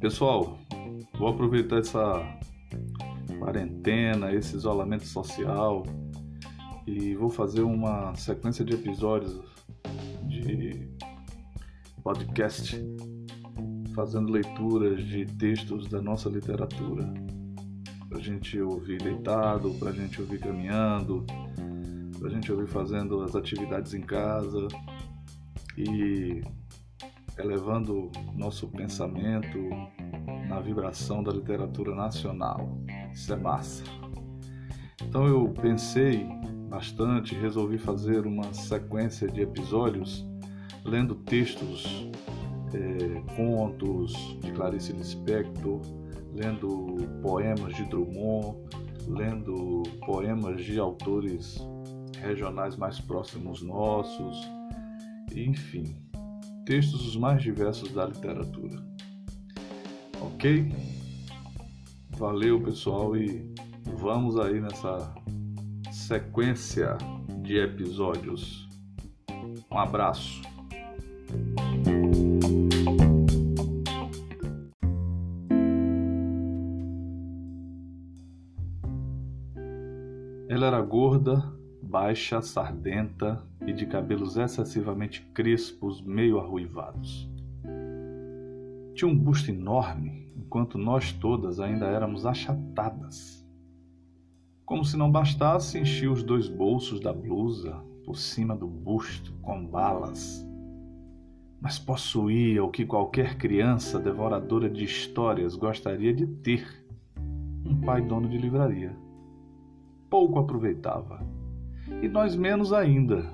Pessoal, vou aproveitar essa quarentena, esse isolamento social e vou fazer uma sequência de episódios de podcast fazendo leituras de textos da nossa literatura para a gente ouvir deitado, para a gente ouvir caminhando, para a gente ouvir fazendo as atividades em casa e elevando nosso pensamento na vibração da literatura nacional. Isso é massa. Então eu pensei bastante, resolvi fazer uma sequência de episódios lendo textos, é, contos de Clarice Lispector, lendo poemas de Drummond, lendo poemas de autores regionais mais próximos nossos, enfim, textos os mais diversos da literatura. Ok? Valeu, pessoal, e vamos aí nessa sequência de episódios. Um abraço. Ela era gorda, baixa, sardenta e de cabelos excessivamente crespos, meio arruivados. Tinha um busto enorme, enquanto nós todas ainda éramos achatadas. Como se não bastasse, enchia os dois bolsos da blusa por cima do busto com balas. Mas possuía o que qualquer criança devoradora de histórias gostaria de ter: um pai dono de livraria pouco aproveitava. E nós menos ainda.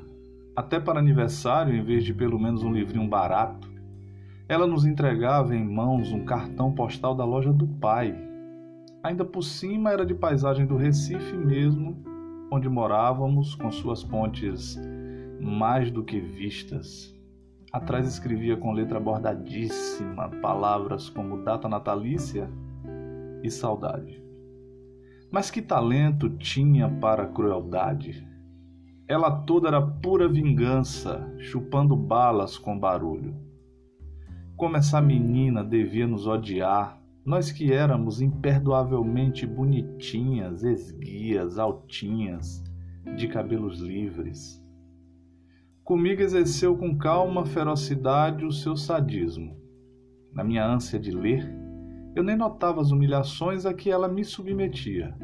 Até para aniversário, em vez de pelo menos um livrinho barato, ela nos entregava em mãos um cartão postal da loja do pai. Ainda por cima era de paisagem do Recife mesmo, onde morávamos, com suas pontes mais do que vistas. Atrás escrevia com letra bordadíssima palavras como data natalícia e saudade. Mas que talento tinha para a crueldade! Ela toda era pura vingança, chupando balas com barulho. Como essa menina devia nos odiar, nós que éramos imperdoavelmente bonitinhas, esguias, altinhas, de cabelos livres. Comigo exerceu com calma ferocidade o seu sadismo. Na minha ânsia de ler, eu nem notava as humilhações a que ela me submetia.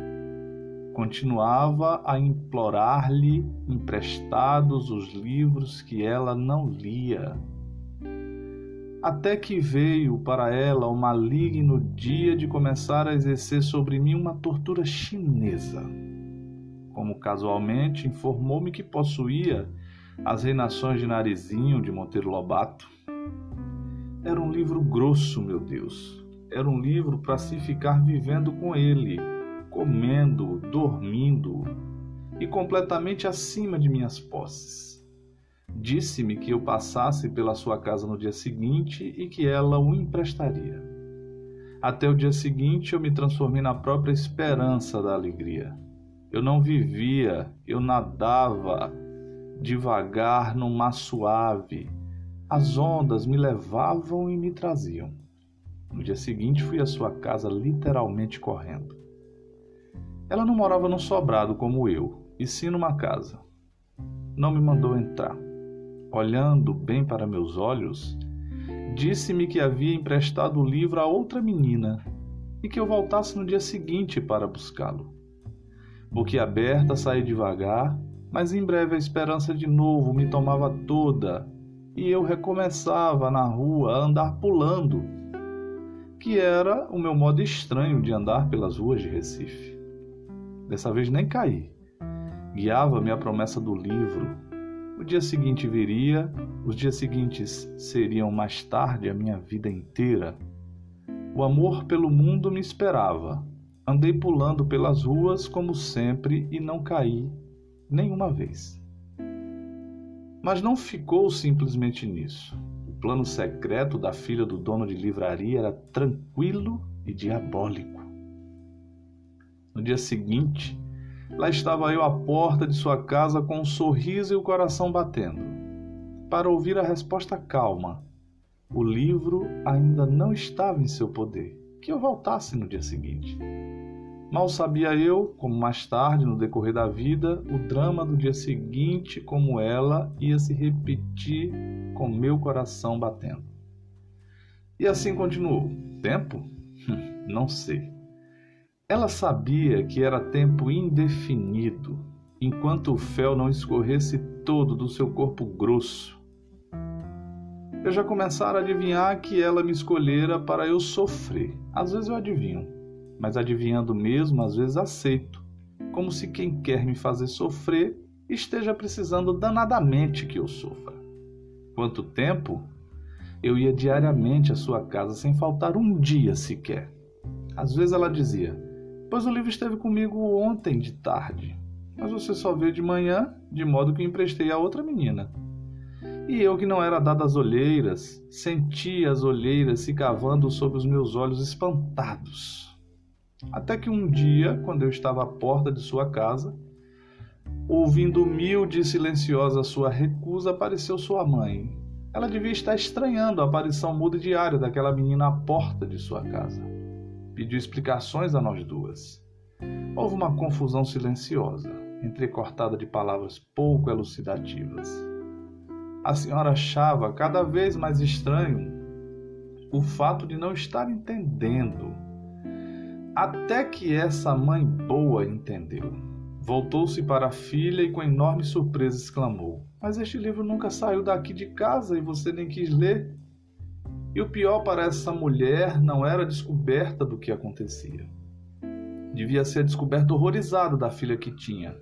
Continuava a implorar-lhe emprestados os livros que ela não lia. Até que veio para ela o maligno dia de começar a exercer sobre mim uma tortura chinesa. Como casualmente informou-me que possuía as reinações de Narizinho de Monteiro Lobato. Era um livro grosso, meu Deus, era um livro para se ficar vivendo com ele, comendo, dormindo e completamente acima de minhas posses. Disse-me que eu passasse pela sua casa no dia seguinte e que ela o emprestaria. Até o dia seguinte eu me transformei na própria esperança da alegria. Eu não vivia, eu nadava devagar num mar suave. As ondas me levavam e me traziam. No dia seguinte, fui à sua casa literalmente correndo. Ela não morava num sobrado como eu, e sim numa casa. Não me mandou entrar. Olhando bem para meus olhos, disse-me que havia emprestado o livro a outra menina e que eu voltasse no dia seguinte para buscá-lo. Boquiaberta, saí devagar, mas em breve a esperança de novo me tomava toda e eu recomeçava na rua a andar pulando que era o meu modo estranho de andar pelas ruas de Recife. Dessa vez nem caí. Guiava-me a promessa do livro. O dia seguinte viria, os dias seguintes seriam mais tarde a minha vida inteira. O amor pelo mundo me esperava. Andei pulando pelas ruas como sempre e não caí nenhuma vez. Mas não ficou simplesmente nisso plano secreto da filha do dono de livraria era tranquilo e diabólico. No dia seguinte, lá estava eu à porta de sua casa com um sorriso e o coração batendo. para ouvir a resposta calma. O livro ainda não estava em seu poder, que eu voltasse no dia seguinte. Mal sabia eu, como mais tarde, no decorrer da vida, o drama do dia seguinte, como ela ia se repetir com meu coração batendo. E assim continuou. Tempo? Hum, não sei. Ela sabia que era tempo indefinido, enquanto o fel não escorresse todo do seu corpo grosso. Eu já começara a adivinhar que ela me escolhera para eu sofrer. Às vezes eu adivinho mas adivinhando mesmo, às vezes aceito, como se quem quer me fazer sofrer esteja precisando danadamente que eu sofra. Quanto tempo? Eu ia diariamente à sua casa sem faltar um dia sequer. Às vezes ela dizia: Pois o livro esteve comigo ontem de tarde, mas você só veio de manhã, de modo que emprestei a outra menina. E eu, que não era dado às olheiras, sentia as olheiras se cavando sobre os meus olhos espantados. Até que um dia, quando eu estava à porta de sua casa, ouvindo humilde e silenciosa sua recusa, apareceu sua mãe. Ela devia estar estranhando a aparição muda e diária daquela menina à porta de sua casa. Pediu explicações a nós duas. Houve uma confusão silenciosa, entrecortada de palavras pouco elucidativas. A senhora achava cada vez mais estranho o fato de não estar entendendo até que essa mãe boa entendeu. Voltou-se para a filha e com enorme surpresa exclamou: Mas este livro nunca saiu daqui de casa e você nem quis ler. E o pior para essa mulher não era a descoberta do que acontecia. Devia ser a descoberta horrorizada da filha que tinha.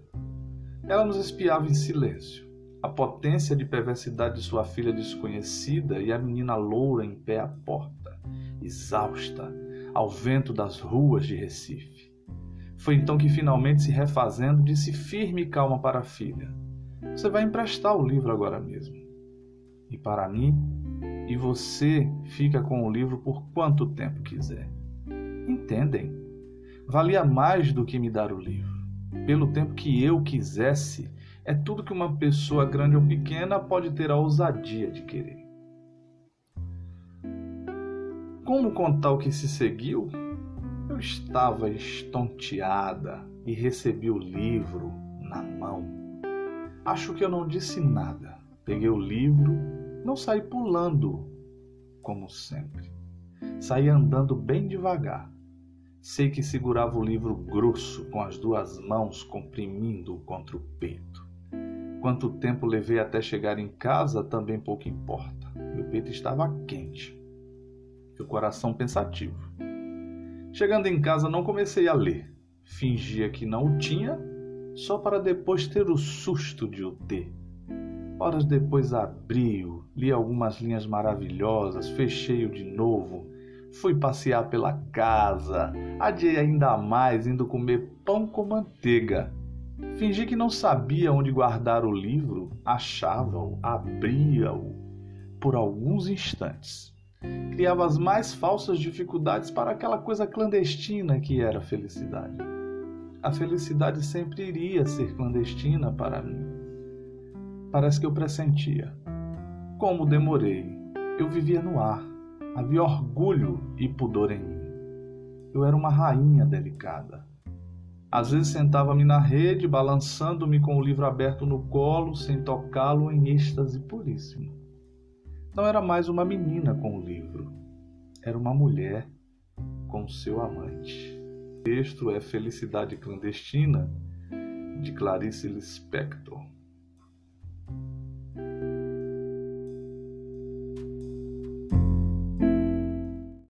Ela nos espiava em silêncio. A potência de perversidade de sua filha desconhecida e a menina loura em pé à porta, exausta, ao vento das ruas de Recife. Foi então que, finalmente se refazendo, disse firme e calma para a filha: Você vai emprestar o livro agora mesmo. E para mim, e você fica com o livro por quanto tempo quiser. Entendem? Valia mais do que me dar o livro. Pelo tempo que eu quisesse, é tudo que uma pessoa grande ou pequena pode ter a ousadia de querer. Como contar o que se seguiu? Eu estava estonteada e recebi o livro na mão. Acho que eu não disse nada. Peguei o livro, não saí pulando, como sempre. Saí andando bem devagar. Sei que segurava o livro grosso com as duas mãos comprimindo contra o peito. Quanto tempo levei até chegar em casa também pouco importa. Meu peito estava quente o coração pensativo. Chegando em casa, não comecei a ler. Fingia que não o tinha, só para depois ter o susto de o ter. Horas depois abri-o, li algumas linhas maravilhosas, fechei-o de novo, fui passear pela casa, adiei ainda mais indo comer pão com manteiga. Fingi que não sabia onde guardar o livro, achava-o, abria-o por alguns instantes criava as mais falsas dificuldades para aquela coisa clandestina que era a felicidade. A felicidade sempre iria ser clandestina para mim. Parece que eu pressentia. Como demorei, eu vivia no ar. Havia orgulho e pudor em mim. Eu era uma rainha delicada. Às vezes sentava-me na rede, balançando-me com o livro aberto no colo, sem tocá-lo em êxtase puríssimo. Não era mais uma menina com o livro, era uma mulher com seu amante. O texto é Felicidade Clandestina, de Clarice Lispector.